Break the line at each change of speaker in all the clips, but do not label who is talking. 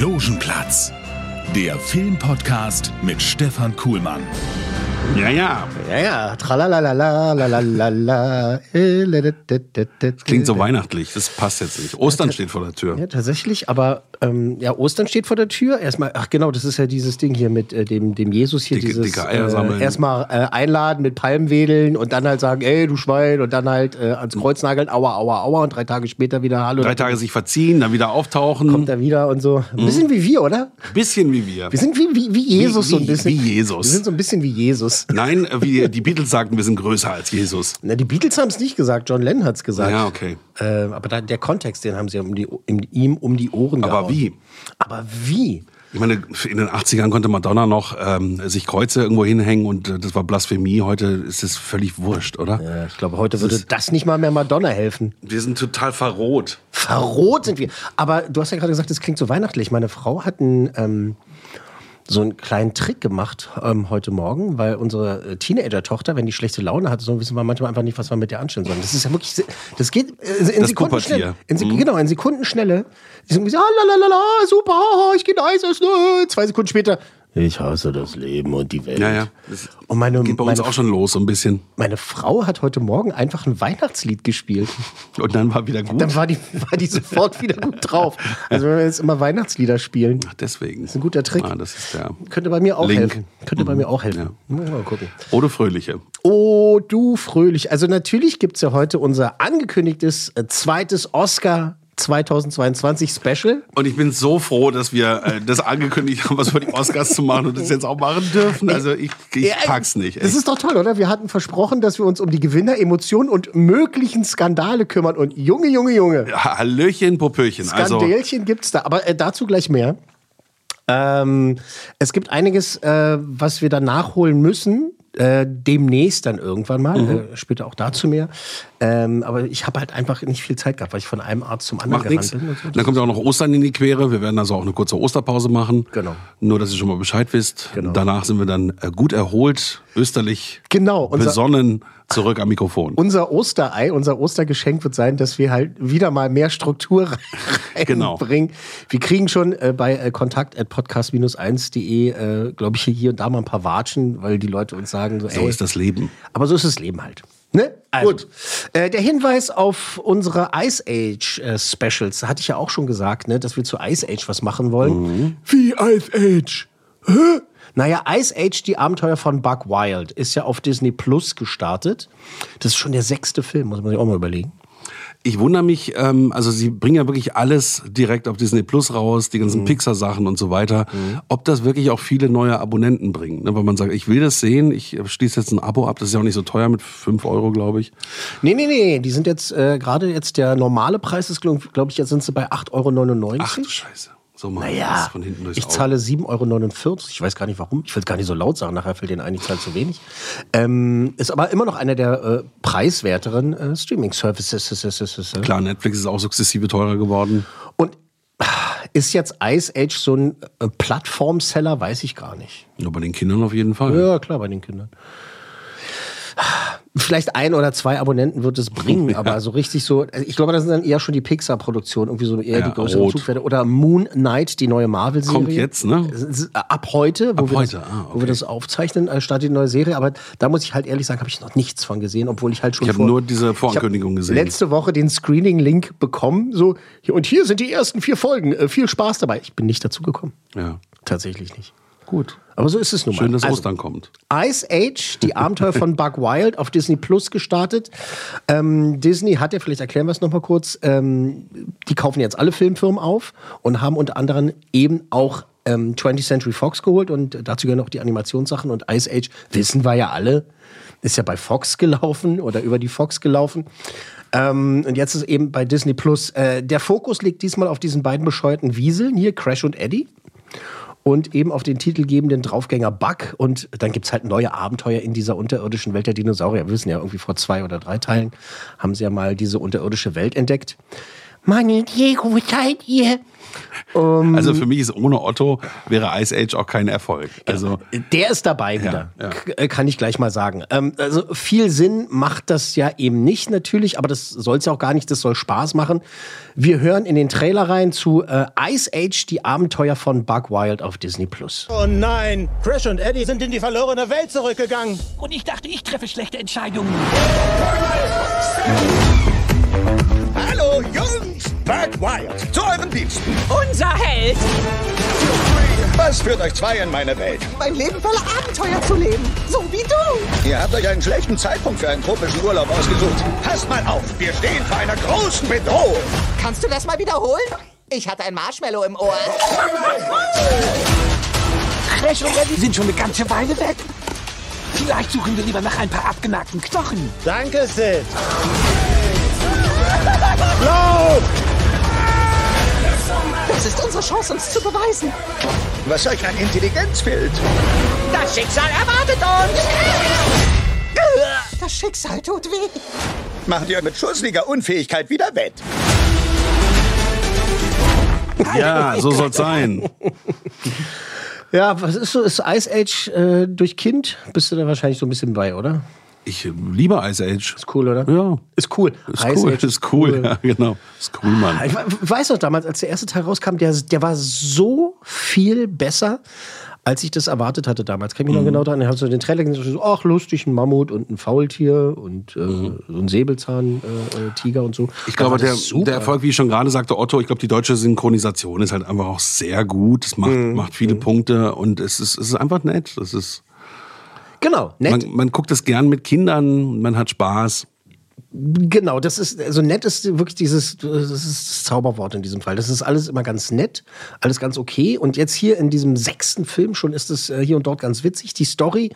Logenplatz, der Filmpodcast mit Stefan Kuhlmann.
Ja, ja.
Ja, ja. Tralalala, lalalala.
Klingt so weihnachtlich. Das passt jetzt nicht. Ostern steht vor der Tür.
Ja, tatsächlich. Aber ähm, ja, Ostern steht vor der Tür. Erstmal, ach genau, das ist ja dieses Ding hier mit äh, dem, dem Jesus hier.
Dicke-
dieses,
dicke Eier sammeln.
Äh, erstmal äh, einladen mit Palmwedeln und dann halt sagen, ey, du Schwein. Und dann halt äh, ans Kreuz nageln, aua, aua, aua. Und drei Tage später wieder, hallo.
Drei Tage sich verziehen, dann wieder auftauchen.
kommt er wieder und so. Ein bisschen wie wir, oder?
Bisschen wie wir.
Wir sind wie, wie, wie Jesus
Wie-
so ein
wie-
bisschen.
wie Jesus.
Wir sind so ein bisschen wie Jesus.
Nein, äh, wie die Beatles sagten, wir sind größer als Jesus.
Na, die Beatles haben es nicht gesagt, John Lennon hat es gesagt.
Ja, okay.
Äh, aber da, der Kontext, den haben sie um die, um, ihm um die Ohren
Aber
gehauen.
wie?
Aber wie?
Ich meine, in den 80ern konnte Madonna noch ähm, sich Kreuze irgendwo hinhängen und äh, das war Blasphemie. Heute ist es völlig wurscht, oder?
Ja, ich glaube, heute würde das nicht mal mehr Madonna helfen.
Wir sind total verroht.
Verrot sind wir. Aber du hast ja gerade gesagt, das klingt so weihnachtlich. Meine Frau hat einen, ähm, so einen kleinen Trick gemacht ähm, heute Morgen, weil unsere äh, Teenager-Tochter, wenn die schlechte Laune hat, so wissen wir manchmal einfach nicht, was wir mit ihr anstellen sollen. Das ist ja wirklich, das geht äh, in
Das
Sekundenschnelle.
Kuppertier.
In, Sek- Genau, in Sekundenschnelle. Die sind so, ah, lalalala, super, ich gehe Eis essen. Zwei Sekunden später, ich hasse das Leben und die Welt.
Ja, ja. Das
Und meine,
geht bei uns
meine,
auch schon los, so ein bisschen.
meine Frau hat heute Morgen einfach ein Weihnachtslied gespielt.
Und dann war wieder gut.
Dann war die, war die sofort wieder gut drauf. Also wenn wir jetzt immer Weihnachtslieder spielen,
Ach, deswegen. Das
ist ein guter Trick.
Ah, das ist der.
könnte bei mir auch
Link.
helfen. Könnte bei mir auch helfen.
Ja.
Mal gucken.
Oder Fröhliche.
Oh, du fröhlich. Also natürlich gibt es ja heute unser angekündigtes äh, zweites Oscar 2022 Special.
Und ich bin so froh, dass wir äh, das angekündigt haben, was für die Oscars zu machen und das jetzt auch machen dürfen. Also ich, ich
Ja,
pack's nicht.
Das
echt.
ist doch toll, oder? Wir hatten versprochen, dass wir uns um die Gewinner, Emotionen und möglichen Skandale kümmern. Und Junge, Junge, Junge.
Hallöchen, Popöchen. Also,
Skandälchen gibt's da, aber äh, dazu gleich mehr. Ähm, es gibt einiges, äh, was wir dann nachholen müssen. Äh, demnächst dann irgendwann mal,
Mhm.
äh, später auch dazu mehr. Ähm, aber ich habe halt einfach nicht viel Zeit gehabt, weil ich von einem Arzt zum anderen
macht
gerannt bin. und so.
Dann kommt ja auch noch Ostern in die Quere. Wir werden also auch eine kurze Osterpause machen.
Genau.
Nur, dass ihr schon mal Bescheid wisst.
Genau.
Danach sind wir dann äh, gut erholt, österlich,
Genau, unser-
besonnen zurück am Mikrofon.
Unser Osterei, unser Ostergeschenk wird sein, dass wir halt wieder mal mehr Struktur
Genau.
reinbringen. Wir kriegen schon äh, bei äh, kontakt at podcast-1.de, äh, glaube ich, hier und da mal ein paar Watschen, weil die Leute uns sagen, so,
so
ey,
ist das Leben.
Aber so ist das Leben halt. Ne? Also, Gut. Äh, der Hinweis auf unsere Ice Age äh, Specials, da hatte ich ja auch schon gesagt, ne, dass wir zu Ice Age was machen wollen. Wie Ice Age? Hä? Naja, Ice Age, die Abenteuer von Buck Wild, ist ja auf Disney Plus gestartet. Das ist schon der sechste Film, muss man sich auch mal überlegen.
Ich wundere mich, ähm, also sie bringen ja wirklich alles direkt auf Disney Plus raus, die
Mhm.
ganzen Pixar-Sachen und so weiter. Ob das wirklich auch viele neue Abonnenten bringt. Ne? Weil man sagt, ich will das sehen, ich schließe jetzt ein Abo ab, das ist ja auch nicht so teuer mit 5 Euro, glaube ich.
Nee, nee, nee, die sind jetzt, äh, gerade jetzt der normale Preis ist, glaube glaub ich, jetzt sind sie bei 8,99 Euro.
Ach du Scheiße. So mal
Naja,
von hinten durchs
ich
Auge.
zahle 7,49 Euro. Ich weiß gar nicht warum. Ich will es gar nicht so laut sagen. Nachher fällt denen ein, ich zahle zu wenig. Ähm, ist aber immer noch einer der äh, preiswerteren äh, Streaming-Services.
Klar, Netflix ist auch sukzessive teurer geworden.
Und ist jetzt Ice Age so ein äh, Plattform-Seller? Weiß ich gar nicht.
Nur bei den Kindern auf jeden Fall.
Ja, klar, bei den Kindern. Vielleicht ein oder zwei Abonnenten wird es bringen, aber so richtig so, also ich glaube, das sind dann eher schon die Pixar-Produktionen, irgendwie so eher
Ja,
die größeren
rot.
Zugpferde. Oder Moon Knight, die neue Marvel-Serie.
Kommt jetzt, ne?
Ab heute, wo,
Ab
wir,
heute,
das,
ah,
wo wir
okay.
das aufzeichnen, äh, startet die neue Serie. Aber da muss ich halt ehrlich sagen, habe ich noch nichts von gesehen, obwohl ich halt schon
Ich habe nur diese Vorankündigung gesehen.
Letzte Woche den Screening-Link bekommen. So, und hier sind die ersten vier Folgen. Äh, viel Spaß dabei. Ich bin nicht dazu gekommen.
Ja.
Tatsächlich nicht.
Gut.
Aber so ist es nun mal.
Schön, dass
Also,
Ostern kommt.
Ice Age, die Abenteuer von Buck Wild auf Disney Plus gestartet. Ähm, Disney hat ja, vielleicht erklären wir es nochmal kurz, ähm, die kaufen jetzt alle Filmfirmen auf und haben unter anderem eben auch ähm, 20th Century Fox geholt und dazu gehören auch die Animationssachen und Ice Age, wissen wir ja alle, ist ja bei Fox gelaufen oder über die Fox gelaufen. Ähm, und jetzt ist eben bei Disney Plus. Äh, der Fokus liegt diesmal auf diesen beiden bescheuerten Wieseln hier, Crash und Eddie. Und eben auf den titelgebenden Draufgänger Buck. Und dann gibt es halt neue Abenteuer in dieser unterirdischen Welt der Dinosaurier. Wir wissen ja, irgendwie vor zwei oder drei Teilen haben sie ja mal diese unterirdische Welt entdeckt. Manni, Diego, seid ihr? Um,
also für mich ist ohne Otto wäre Ice Age auch kein Erfolg. Also
der ist dabei wieder,
Ja, ja.
Äh, kann ich gleich mal sagen. Ähm, also viel Sinn macht das ja eben nicht natürlich, aber das soll es ja auch gar nicht, das soll Spaß machen. Wir hören in den Trailer rein zu äh, Ice Age, die Abenteuer von Bug Wild auf Disney+. Plus.
Oh nein, Crash und Eddie sind in die verlorene Welt zurückgegangen.
Und ich dachte, ich treffe schlechte Entscheidungen.
Bug Wild, zu euren Diensten.
Unser Held!
Was führt euch zwei in meine Welt?
Mein Leben voller Abenteuer zu leben. So wie du.
Ihr habt euch einen schlechten Zeitpunkt für einen tropischen Urlaub ausgesucht. Passt mal auf, wir stehen vor einer großen Bedrohung.
Kannst du das mal wiederholen? Ich hatte ein Marshmallow im Ohr.
Crash und Eddie sind schon eine ganze Weile weg. Vielleicht suchen wir lieber nach ein paar abgenagten Knochen.
Danke, Sid.
Das ist unsere Chance, uns zu beweisen.
Was euch an Intelligenz fehlt.
Das Schicksal erwartet uns. Das Schicksal tut weh.
Macht ihr mit schussliger Unfähigkeit wieder wett.
ja, so soll's sein.
Ja, was ist so? Ist Ice Age äh, durch Kind? Bist du da wahrscheinlich so ein bisschen bei, oder?
Ich liebe Ice Age.
Ist cool, oder?
Ja.
Ist cool.
Ist
Ice
cool,
Age
ist cool, ja, genau. Ist cool, Mann.
Ich we- weiß noch damals, als der erste Teil rauskam, der, der war so viel besser, als ich das erwartet hatte damals. Kann ich mich noch genau daran. Ich habe so den Trailer gesehen, so, ach lustig, ein Mammut und ein Faultier und äh, so ein Säbelzahntiger äh, Tiger und so.
Ich glaube, der, der Erfolg, wie ich schon gerade sagte, Otto, ich glaube, die deutsche Synchronisation ist halt einfach auch sehr gut. Es macht,
Mhm.
macht viele Punkte und es ist, es ist einfach nett. Es ist,
Genau, nett.
man, man guckt es gern mit Kindern, man hat Spaß.
Genau, das ist, also nett ist wirklich dieses, das ist das Zauberwort in diesem Fall. Das ist alles immer ganz nett, alles ganz okay. Und jetzt hier in diesem sechsten Film schon ist es äh, hier und dort ganz witzig. Die Story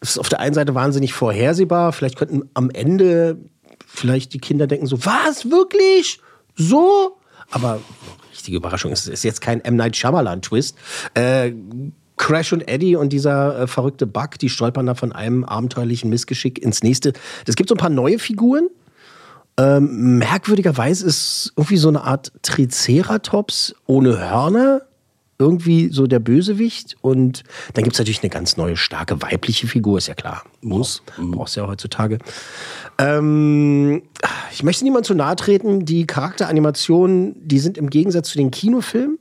ist auf der einen Seite wahnsinnig vorhersehbar. Vielleicht könnten am Ende vielleicht die Kinder denken so, was, wirklich? So? Aber richtige Überraschung, es ist jetzt kein M. Night Shyamalan-Twist. Äh, Crash und Eddie und dieser äh, verrückte Bug, die stolpern da von einem abenteuerlichen Missgeschick ins nächste. Es gibt so ein paar neue Figuren. Ähm, merkwürdigerweise ist irgendwie so eine Art Triceratops ohne Hörner. Irgendwie so der Bösewicht. Und dann gibt es natürlich eine ganz neue, starke weibliche Figur, ist ja klar.
Muss.
Brauchst du ja heutzutage. Ähm, ich möchte niemand zu nahe treten. Die Charakteranimationen, die sind im Gegensatz zu den Kinofilmen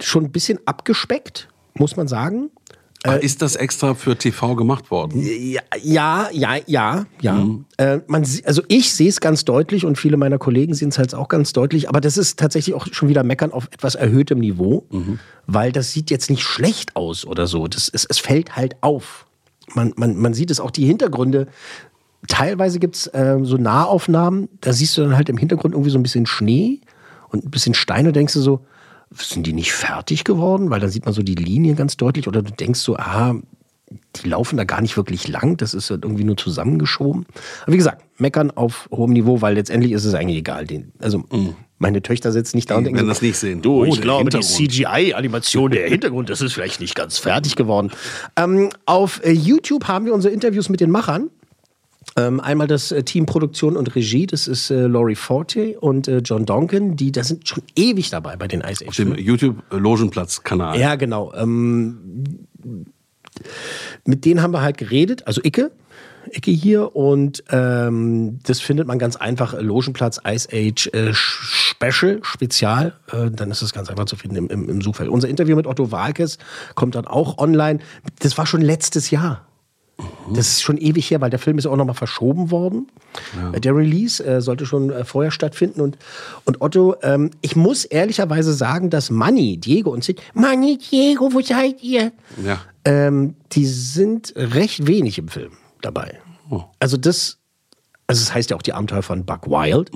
schon ein bisschen abgespeckt, muss man sagen.
Aber ist das extra für TV gemacht worden?
Ja, ja, ja, ja. ja. Äh, man, also ich sehe es ganz deutlich und viele meiner Kollegen sehen es halt auch ganz deutlich, aber das ist tatsächlich auch schon wieder Meckern auf etwas erhöhtem Niveau, weil das sieht jetzt nicht schlecht aus oder so. Das, es, es fällt halt auf. Man, man, man sieht es auch die Hintergründe. Teilweise gibt es äh, so Nahaufnahmen, da siehst du dann halt im Hintergrund irgendwie so ein bisschen Schnee und ein bisschen Steine, denkst du so, sind die nicht fertig geworden? Weil dann sieht man so die Linie ganz deutlich oder du denkst so, ah, die laufen da gar nicht wirklich lang, das ist halt irgendwie nur zusammengeschoben. Aber wie gesagt, meckern auf hohem Niveau, weil letztendlich ist es eigentlich egal. Also meine Töchter sitzen nicht da und denken, so,
das nicht sehen.
Du,
Oh,
ich
der
glaube, die. CGI-Animation, der Hintergrund, das ist vielleicht nicht ganz fertig geworden. Ähm, auf äh, YouTube haben wir unsere Interviews mit den Machern. Ähm, einmal das äh, Team Produktion und Regie, das ist äh, Laurie Forte und äh, John Donkin, die da sind schon ewig dabei bei den Ice Age.
Auf dem YouTube-Logenplatz-Kanal.
Ja, genau. Ähm, mit denen haben wir halt geredet, also Icke, Icke hier und ähm, das findet man ganz einfach, äh, Logenplatz Ice Age äh, Special, Spezial, äh, dann ist es ganz einfach zu finden im, im, im Suchfeld. Unser Interview mit Otto Walkes kommt dann auch online. Das war schon letztes Jahr. Das ist schon ewig her, weil der Film ist auch nochmal verschoben worden. Äh, Der Release äh, sollte schon äh, vorher stattfinden. Und, und Otto, ähm, ich muss ehrlicherweise sagen, dass Manny, Diego und Sid, Manny, Diego, wo seid ihr?
Ja.
Ähm, die sind recht wenig im Film dabei.
Oh.
Also das Also es heißt ja auch die Abenteuer von Buck Wild.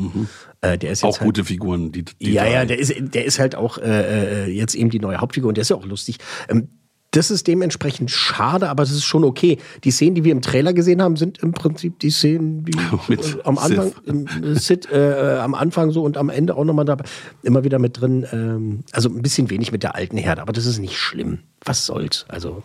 Äh, der ist jetzt
Auch
halt,
gute Figuren. Die, die
Ja,
drei.
ja, der ist, der ist halt auch äh, äh, jetzt eben die neue Hauptfigur und der ist ja auch lustig. Ähm, das ist dementsprechend schade, aber das ist schon okay. Die Szenen, die wir im Trailer gesehen haben, sind im Prinzip die Szenen, die äh, am Anfang, äh, Sid, äh, am Anfang so und am Ende auch nochmal dabei, immer wieder mit drin. Ähm, also ein bisschen wenig mit der alten Herde, aber das ist nicht schlimm. Was soll's? Also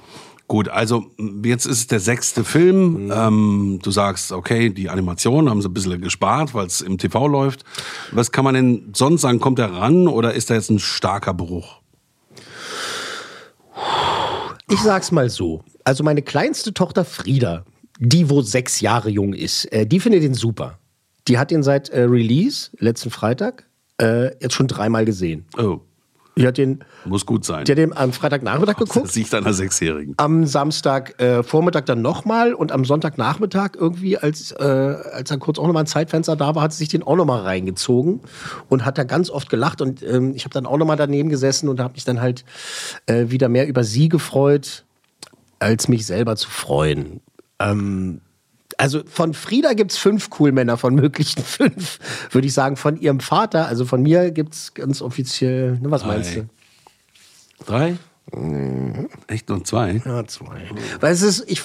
Gut, also jetzt ist es der sechste Film. Ähm, du sagst, okay, die Animation haben sie ein bisschen gespart, weil es im TV läuft. Was kann man denn sonst sagen? Kommt er ran oder ist da jetzt ein starker Bruch?
Ich sag's mal so. Also meine kleinste Tochter Frieda, die wo sechs Jahre jung ist, äh, die findet den super. Die hat den seit äh, Release, letzten Freitag, äh, jetzt schon dreimal gesehen.
Oh,
Die hat den,
muss gut sein.
hat den am Freitagnachmittag
Das
geguckt,
Sicht einer Sechsjährigen.
am Samstag äh, Vormittag dann nochmal und am Sonntagnachmittag irgendwie, als, äh, als dann kurz auch nochmal ein Zeitfenster da war, hat sie sich den auch nochmal reingezogen und hat da ganz oft gelacht und ähm, ich habe dann auch nochmal daneben gesessen und habe mich dann halt äh, wieder mehr über sie gefreut, als mich selber zu freuen. Ähm, also von Frieda gibt's fünf Coolmänner von möglichen fünf, würde ich sagen. Von ihrem Vater, also von mir gibt's ganz offiziell, ne, was meinst du?
Drei? Echt nur zwei?
Ja, zwei. Weil es ist, ich,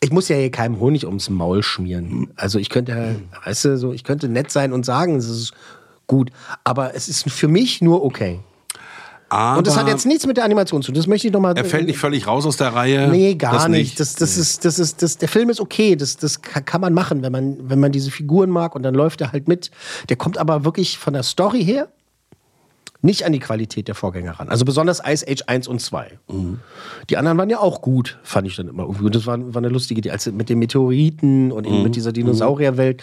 ich muss ja hier keinem Honig ums Maul schmieren. Also ich könnte, weißt du, so, ich könnte nett sein und sagen, es ist gut, aber es ist für mich nur okay.
Aber
Und das hat jetzt nichts mit der Animation zu tun. Das möchte ich nochmal.
er fällt nicht völlig raus aus der Reihe.
Nee, gar
Das
nicht. Das, das ist, das ist, das, der Film ist okay. Das, das ka- kann man machen, wenn man, wenn man diese Figuren mag und dann läuft er halt mit. Der kommt aber wirklich von der Story her nicht an die Qualität der Vorgänger ran. Also besonders Ice Age 1 und 2. Die anderen waren ja auch gut, fand ich dann immer irgendwie. Und das war, war eine lustige Idee, als mit den Meteoriten und eben mit dieser Dinosaurierwelt.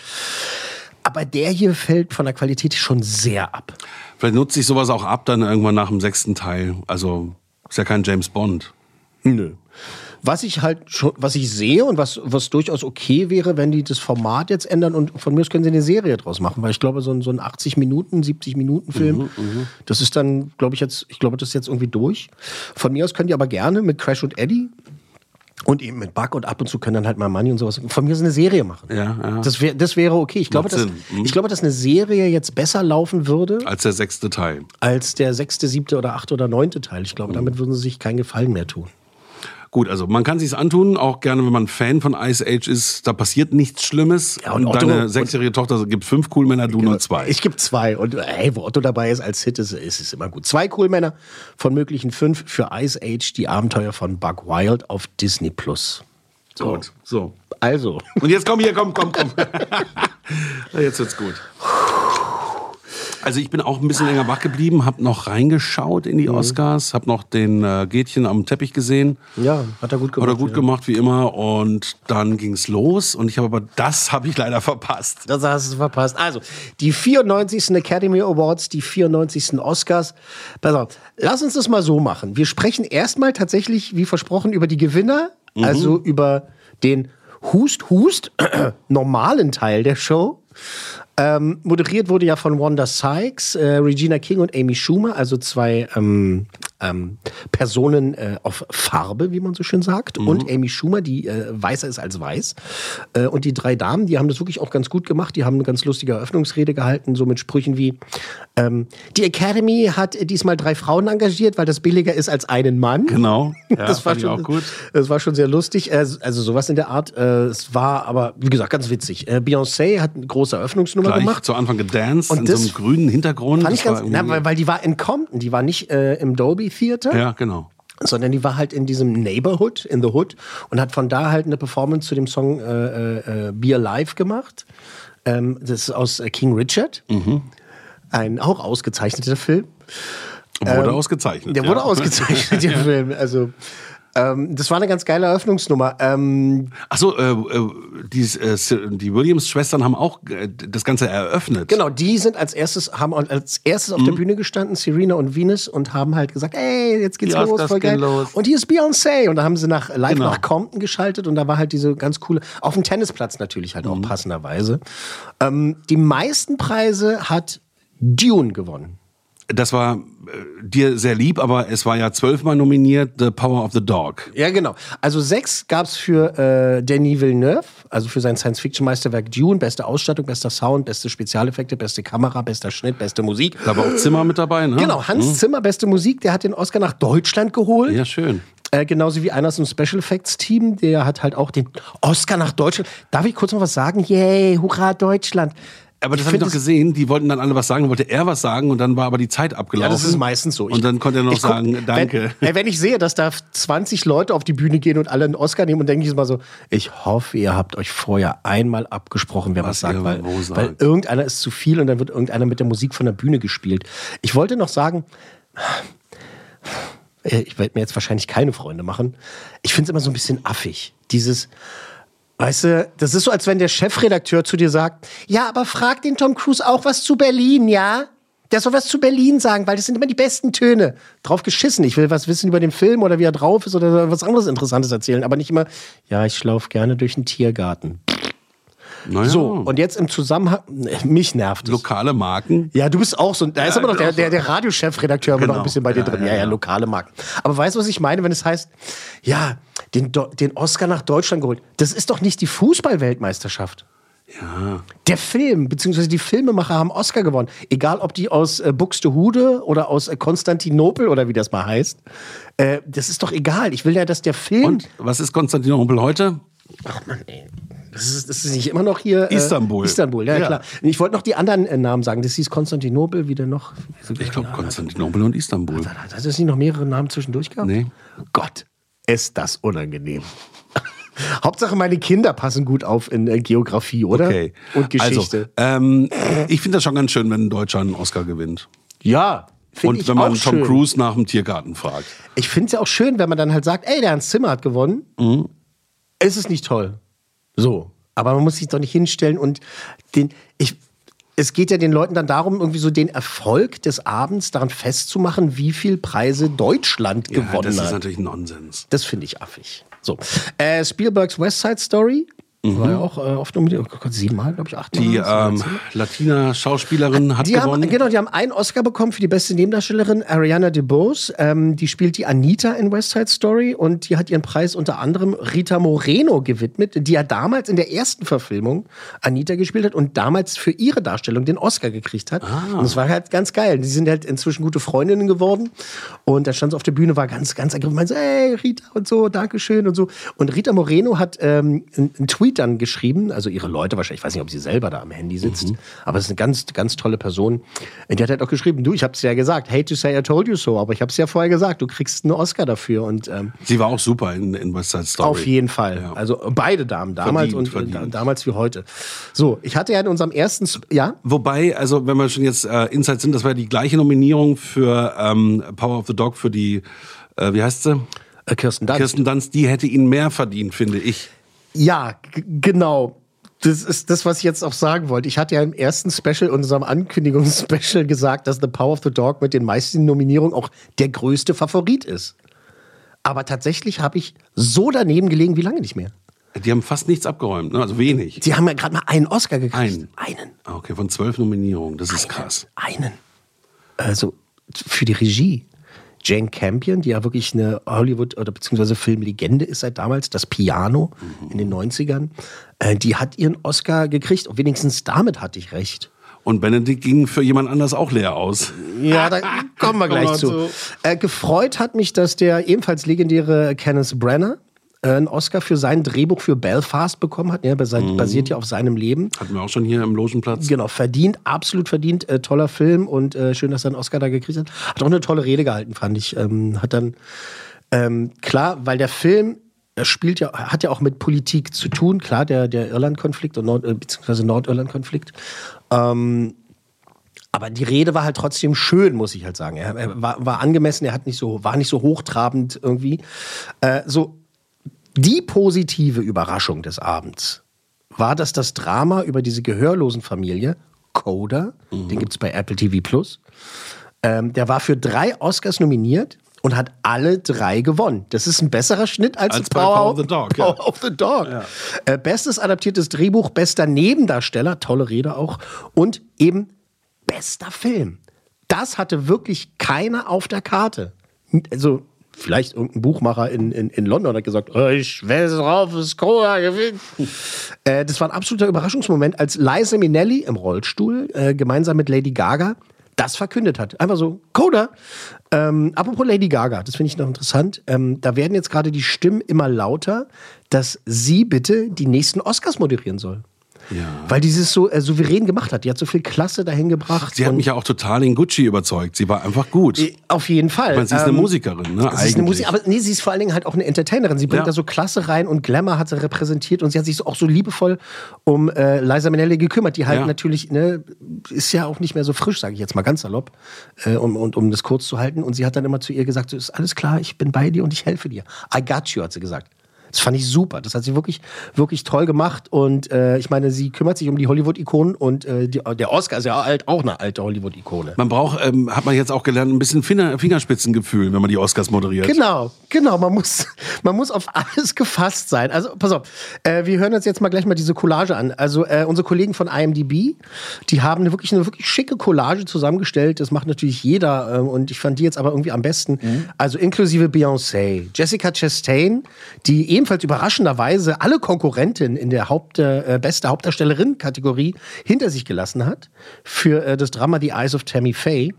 Aber der hier fällt von der Qualität schon sehr ab.
Vielleicht nutzt sich sowas auch ab dann irgendwann nach dem sechsten Teil. Also ist ja kein James Bond.
Nö. Was ich halt schon, was ich sehe und was, was durchaus okay wäre, wenn die das Format jetzt ändern und von mir aus können sie eine Serie draus machen, weil ich glaube, so ein, so ein 80 Minuten, 70 Minuten Film, das ist dann, glaube ich, jetzt, ich glaube, das ist jetzt irgendwie durch. Von mir aus können die aber gerne mit Crash und Eddie und eben mit Buck und ab und zu können dann halt mal Money und sowas. Von mir aus eine Serie machen.
Ja, ja.
Das, wär, das wäre okay. Ich glaube,
Macht
dass,
Sinn. Mhm.
ich glaube, dass eine Serie jetzt besser laufen würde
Als der sechste Teil.
als der sechste, siebte oder achte oder neunte Teil. Ich glaube, damit würden sie sich keinen Gefallen mehr tun.
Gut, also man kann sich's antun, auch gerne, wenn man Fan von Ice Age ist. Da passiert nichts Schlimmes.
Ja, und
und
Otto-
deine sechsjährige Tochter gibt fünf Coolmänner, du nur zwei.
Ich gebe zwei. Und hey, wo Otto dabei ist als Hit, ist, ist es immer gut. Zwei Coolmänner von möglichen fünf für Ice Age, die Abenteuer von Buck Wild auf Disney Plus.
Gut, so.
Also,
Und jetzt komm hier, komm, komm, komm. jetzt wird's gut. Also ich bin auch ein bisschen länger wach geblieben, habe noch reingeschaut in die
Mhm.
Oscars, habe noch den äh, Gätchen am Teppich gesehen.
ja, hat er gut gemacht.
Hat er gut
ja.
gemacht, wie immer. Und dann ging's los. Und ich habe aber, das habe ich leider verpasst.
Das hast du verpasst. Also, die 94. Academy Awards, die 94. Oscars. Pass auf, lass uns das mal so machen. Wir sprechen erstmal tatsächlich, wie versprochen, über die Gewinner, also über den Hust-Hust, normalen Teil der Show. Ähm, moderiert wurde ja von Wanda Sykes, äh, Regina King und Amy Schumer, also zwei ähm, ähm, Personen äh, auf Farbe, wie man so schön sagt. Und Amy Schumer, die äh, weißer ist als weiß. Äh, und die drei Damen, die haben das wirklich auch ganz gut gemacht. Die haben eine ganz lustige Eröffnungsrede gehalten, so mit Sprüchen wie: ähm, Die Academy hat diesmal drei Frauen engagiert, weil das billiger ist als einen Mann.
Genau. Ja,
das war
fand ich
schon
auch gut.
Das war schon sehr lustig. Äh, Also sowas in der Art. Äh, Es war aber, wie gesagt, ganz witzig. Beyoncé hat eine große Eröffnungsnummer
Gleich
gemacht.
zu Anfang gedanced
Und
in so einem grünen Hintergrund.
Fand ich ganz, na, weil, weil die war in Compton, die war nicht äh, im Dolby Theater,
ja, genau.
sondern die war halt in diesem Neighborhood, in the Hood und hat von da halt eine Performance zu dem Song äh, äh, Be Alive gemacht. Ähm, das ist aus äh, King Richard.
Mhm.
Ein auch ausgezeichneter Film.
Wurde ausgezeichnet.
Ähm, Der
ja.
wurde ausgezeichnet, der Film. Also, ähm, das war eine ganz geile Eröffnungsnummer. Ähm,
Achso, äh, äh, die, äh, die Williams-Schwestern haben auch äh, das Ganze eröffnet.
Genau, die sind als erstes, haben als erstes auf der Bühne gestanden, Serena und Venus, und haben halt gesagt, ey, jetzt geht's
Die
los, voll geil.
los.
Und hier ist Beyoncé. Und da haben sie nach, live
Genau.
nach Compton geschaltet und da war halt diese ganz coole, auf dem Tennisplatz natürlich halt auch passenderweise. Ähm, die meisten Preise hat Dune gewonnen.
Das war äh, dir sehr lieb, aber es war ja zwölfmal nominiert, The Power of the Dog.
Ja, genau. Also sechs gab's für äh, Denis Villeneuve, also für sein Science-Fiction-Meisterwerk Dune. Beste Ausstattung, bester Sound, beste Spezialeffekte, beste Kamera, bester Schnitt, beste Musik.
Da war auch Zimmer mit dabei, ne?
Genau, Hans Zimmer, beste Musik, der hat den Oscar nach Deutschland geholt.
Ja, schön.
Äh, genauso wie einer aus dem Special Effects Team, der hat halt auch den Oscar nach Deutschland. Darf ich kurz noch was sagen? Yay, hurra Deutschland.
Aber das habe ich doch gesehen, die wollten dann alle was sagen, wollte er was sagen und dann war aber die Zeit abgelaufen.
Ja, das ist meistens so. Ich-
und dann konnte er noch
guck-
sagen, danke.
Wenn, wenn ich sehe, dass da 20 Leute auf die Bühne gehen und alle einen Oscar nehmen, und denke ich immer so, ich hoffe, ihr habt euch vorher einmal abgesprochen, wer was,
Was
sagt, weil,
sagt.
weil irgendeiner ist zu viel und dann wird irgendeiner mit der Musik von der Bühne gespielt. Ich wollte noch sagen, ich werde mir jetzt wahrscheinlich keine Freunde machen. Ich finde es immer so ein bisschen affig. Dieses, weißt du, das ist so, als wenn der Chefredakteur zu dir sagt, ja, aber frag den Tom Cruise auch was zu Berlin, ja? Der soll was zu Berlin sagen, weil das sind immer die besten Töne. Drauf geschissen. Ich will was wissen über den Film oder wie er drauf ist oder was anderes Interessantes erzählen, aber nicht immer, ja, ich laufe gerne durch den Tiergarten.
Naja,
So, und jetzt im Zusammenhang, mich nervt es.
lokale Marken.
Ja, du bist auch so. Da ist aber noch der, der, der Radiochefredakteur immer noch ein
Genau.
bisschen bei dir
Ja,
drin.
ja,
Ja, ja,
ja.
lokale Marken. Aber weißt du, was ich meine, wenn es heißt, ja, den, Do- den Oscar nach Deutschland geholt? Das ist doch nicht die Fußball-Weltmeisterschaft.
Ja.
Der Film, beziehungsweise die Filmemacher haben Oscar gewonnen. Egal, ob die aus äh, Buxtehude oder aus äh, Konstantinopel oder wie das mal heißt. Äh, das ist doch egal. Ich will ja, dass der Film.
Und was ist Konstantinopel heute?
Ach Mann, ey. Das ist, das ist nicht immer noch hier. Äh,
Istanbul.
Istanbul, ja,
Ja.
klar. Ich wollte noch die anderen äh, Namen sagen. Das hieß Konstantinopel, wieder noch.
Ich glaube Konstantinopel und Istanbul.
Hat es nicht noch mehrere Namen zwischendurch gehabt?
Nee.
Gott, ist das unangenehm. Hauptsache, meine Kinder passen gut auf in äh, Geografie, oder?
Okay.
Und Geschichte.
Also, ähm, ich finde das schon ganz schön, wenn ein Deutscher einen Oscar gewinnt.
ja, finde
Und wenn man Tom
schön.
Cruise nach dem Tiergarten fragt.
Ich finde es ja auch schön, wenn man dann halt sagt, ey, der Hans Zimmer hat gewonnen.
Mhm.
Es ist nicht toll. So. Aber man muss sich doch nicht hinstellen und den. Ich, es geht ja den Leuten dann darum, irgendwie so den Erfolg des Abends daran festzumachen, wie viel Preise Deutschland
Ja,
gewonnen
das ist
hat.
natürlich Nonsens.
Das finde ich affig. So. Äh, Spielbergs West Side Story war ja auch äh, oft nominiert. Oh Gott, siebenmal, glaube ich, achtmal.
Die ähm, Latina-Schauspielerin hat
die haben,
gewonnen.
genau, die haben einen Oscar bekommen für die beste Nebendarstellerin, Ariana DeBose. Ähm, die spielt die Anita in West Side Story und die hat ihren Preis unter anderem Rita Moreno gewidmet, die ja damals in der ersten Verfilmung Anita gespielt hat und damals für ihre Darstellung den Oscar gekriegt hat.
Ah.
Und das war halt ganz geil. Die sind halt inzwischen gute Freundinnen geworden und da stand sie auf der Bühne, war ganz, ganz ergriffen, meinte, hey Rita und so, Dankeschön und so. Und Rita Moreno hat ähm, einen Tweet dann geschrieben, also ihre Leute wahrscheinlich, ich weiß nicht, ob sie selber da am Handy sitzt,
Mhm.
aber es ist eine ganz, ganz tolle Person. Die hat halt auch geschrieben, du, ich hab's ja gesagt, hate to say I told you so, aber ich hab's ja vorher gesagt, du kriegst einen Oscar dafür und ähm,
Sie war auch super in, in West Side Story.
auf jeden Fall.
Ja.
Also beide Damen, damals
Verdient,
und
verdient.
Da, damals wie heute. So, ich hatte ja in unserem ersten, ja,
Wobei, also wenn wir schon jetzt äh, Inside sind, das war die gleiche Nominierung für ähm, Power of the Dog für die, äh, wie heißt sie?
äh, Kirsten Dunst.
Kirsten Dunst, die hätte ihn mehr verdient, finde ich.
Ja, genau. Das ist das, was ich jetzt auch sagen wollte. Ich hatte ja im ersten Special, unserem Ankündigungsspecial, gesagt, dass The Power of the Dog mit den meisten Nominierungen auch der größte Favorit ist. Aber tatsächlich habe ich so daneben gelegen wie lange nicht mehr.
Die haben fast nichts abgeräumt, ne? also wenig.
Sie haben ja gerade mal einen Oscar gekriegt.
Einen.
Einen.
Ah, Okay, von zwölf Nominierungen, das ist krass.
Einen. Also für die Regie. Jane Campion, die ja wirklich eine Hollywood- oder beziehungsweise Filmlegende ist seit damals, das Piano in den 90ern, äh, die hat ihren Oscar gekriegt. Und wenigstens damit hatte ich recht.
Und Benedikt ging für jemand anders auch leer aus.
Ja, da kommen wir gleich zu. Äh, gefreut hat mich, dass der ebenfalls legendäre Kenneth Branagh äh, einen Oscar für sein Drehbuch für Belfast bekommen hat. Ja, basi- basiert ja auf seinem Leben.
Hatten wir auch schon hier im Logenplatz.
Genau, verdient, absolut verdient. Äh, toller Film und äh, schön, dass er einen Oscar da gekriegt hat. Hat auch eine tolle Rede gehalten, fand ich. Ähm, hat dann, ähm, klar, weil der Film er spielt ja, hat ja auch mit Politik zu tun, klar, der, der Irland-Konflikt und Nord, äh, beziehungsweise Nordirland-Konflikt. Ähm, aber die Rede war halt trotzdem schön, muss ich halt sagen. Er, er war, war angemessen, er hat nicht so, war nicht so hochtrabend irgendwie. Äh, so, die positive Überraschung des Abends war, dass das Drama über diese gehörlosen Familie, Coda, den gibt es bei Apple TV Plus, ähm, der war für drei Oscars nominiert und hat alle drei gewonnen. Das ist ein besserer Schnitt als,
Als
Power,
Power of the Dog, ja.
Power of the Dog. Äh, bestes adaptiertes Drehbuch, bester Nebendarsteller, tolle Rede auch, und eben bester Film. Das hatte wirklich keiner auf der Karte. Also vielleicht irgendein Buchmacher in, in, in London hat gesagt, oh, ich werde drauf, dass Coda gewinnt. äh, das war ein absoluter Überraschungsmoment, als Liza Minnelli im Rollstuhl äh, gemeinsam mit Lady Gaga das verkündet hat. Einfach so, Coda. Ähm, apropos Lady Gaga, das finde ich noch interessant. Ähm, da werden jetzt gerade die Stimmen immer lauter, dass sie bitte die nächsten Oscars moderieren soll.
Ja.
Weil die es so äh, souverän gemacht hat. Die hat so viel Klasse dahin gebracht.
Sie hat mich ja auch total in Gucci überzeugt. Sie war einfach gut.
Auf jeden Fall.
Meine, sie ist eine
Ähm,
Musikerin, ne?
Sie ist eine
Eigentlich.
Musik, aber nee, sie ist vor allen Dingen halt auch eine Entertainerin. Sie bringt
Ja.
da so Klasse rein und Glamour hat sie repräsentiert und sie hat sich auch so liebevoll um äh, Liza Minnelli gekümmert, die halt
Ja.
natürlich, ne, ist ja auch nicht mehr so frisch, sage ich jetzt mal ganz salopp, äh, um, und, um das kurz zu halten. Und sie hat dann immer zu ihr gesagt, so, ist alles klar, ich bin bei dir und ich helfe dir. I got you, hat sie gesagt. Das fand ich super. Das hat sie wirklich, wirklich toll gemacht. Und äh, ich meine, sie kümmert sich um die Hollywood-Ikonen und äh, die, der Oscar ist ja halt auch eine alte Hollywood-Ikone.
Man braucht, ähm, hat man jetzt auch gelernt, ein bisschen Finger, Fingerspitzengefühl, wenn man die Oscars moderiert.
Genau, genau. Man muss, man muss auf alles gefasst sein. Also, pass auf. Äh, wir hören uns jetzt mal gleich mal diese Collage an. Also, äh, unsere Kollegen von IMDb, die haben eine wirklich, eine wirklich schicke Collage zusammengestellt. Das macht natürlich jeder. Ähm, und ich fand die jetzt aber irgendwie am besten. Also, inklusive Beyoncé, Jessica Chastain, die ebenfalls überraschenderweise alle Konkurrentinnen in der Haupt, äh, beste Hauptdarstellerin-Kategorie hinter sich gelassen hat. Für äh, das Drama The Eyes of Tammy Faye.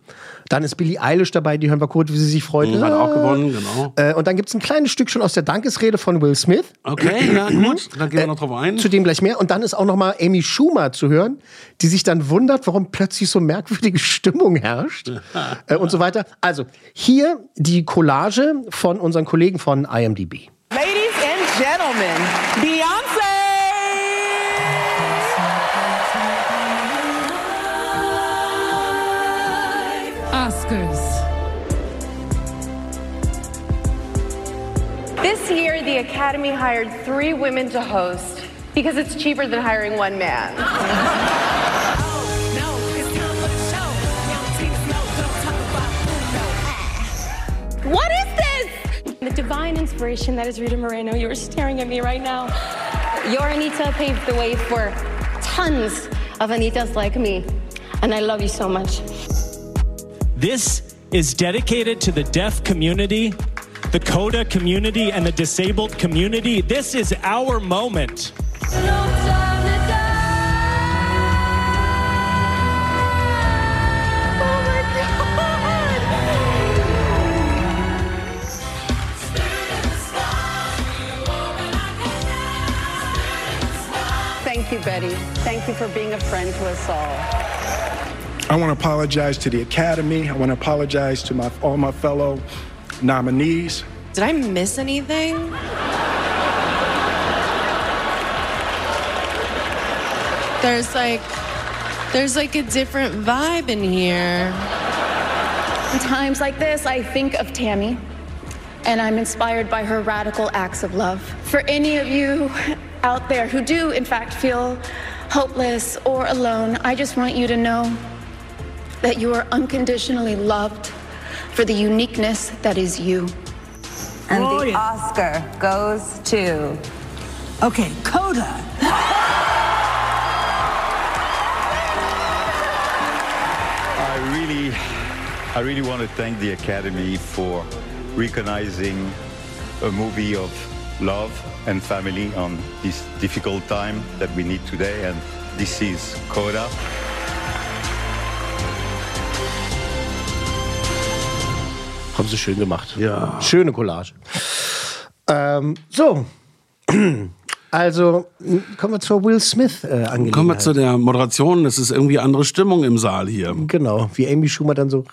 Dann ist Billie Eilish dabei, die hören wir kurz, wie sie sich freut.
Hat auch gewonnen, genau.
Äh, und dann gibt es ein kleines Stück schon aus der Dankesrede von Will Smith.
Okay, ja, gut. Dann gehen wir noch drauf ein.
Zu dem gleich mehr. Und dann ist auch noch mal Amy Schumer zu hören, die sich dann wundert, warum plötzlich so merkwürdige Stimmung herrscht äh, und so weiter. Also hier die Collage von unseren Kollegen von IMDb.
Ladies and gentlemen, Beyonce!
Oscars.
This year, the Academy hired three women to host because it's cheaper than hiring one man.
What is this? The divine inspiration that is Rita Moreno. You are staring at me right now. Your Anita paved the way for tons of Anitas like me. And I love you so much.
This is dedicated to the deaf community, the CODA community, and the disabled community. This is our moment.
Thank you, Thank you for being a friend to us all.
I want to apologize to the Academy. I want to apologize to my, all my fellow nominees.
Did I miss anything? There's like there's like a different vibe in here.
In times like this, I think of Tammy, and I'm inspired by her radical acts of love. For any of you out there who do, in fact, feel hopeless or alone, I just want you to know that you are unconditionally loved for the uniqueness that is you.
And the Oscar goes to. Okay, Coda.
I really, I really want to thank the Academy for recognizing a movie of love and family on this difficult time that we need today, and this is Coda.
Haben sie schön gemacht. Ja. Schöne Collage. Ähm, so. Also, kommen wir zur Will Smith äh, Angelegenheit.
Kommen wir zu der Moderation. Es ist irgendwie andere Stimmung im Saal hier.
Genau, wie Amy Schumer dann so.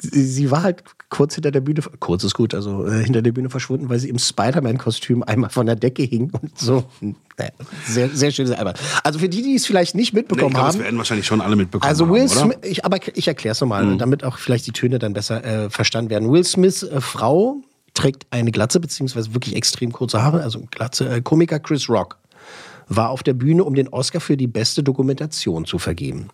Sie, war halt kurz hinter der Bühne, kurz ist gut, also äh, hinter der Bühne verschwunden, weil sie im Spider-Man-Kostüm einmal von der Decke hing und so. Naja, sehr, sehr schön, sehr albern. Also für die, die es vielleicht nicht
Nee,
mitbekommen
ich glaube, das
haben.
werden wahrscheinlich schon alle mitbekommen
Also
haben,
Will
oder?
Smith, ich, aber ich erkläre es nochmal,
Mhm.
damit auch vielleicht die Töne dann besser äh, verstanden werden. Will Smiths äh, Frau trägt eine Glatze, beziehungsweise wirklich extrem kurze Haare, also Glatze. Äh, Komiker Chris Rock war auf der Bühne, um den Oscar für die beste Dokumentation zu vergeben.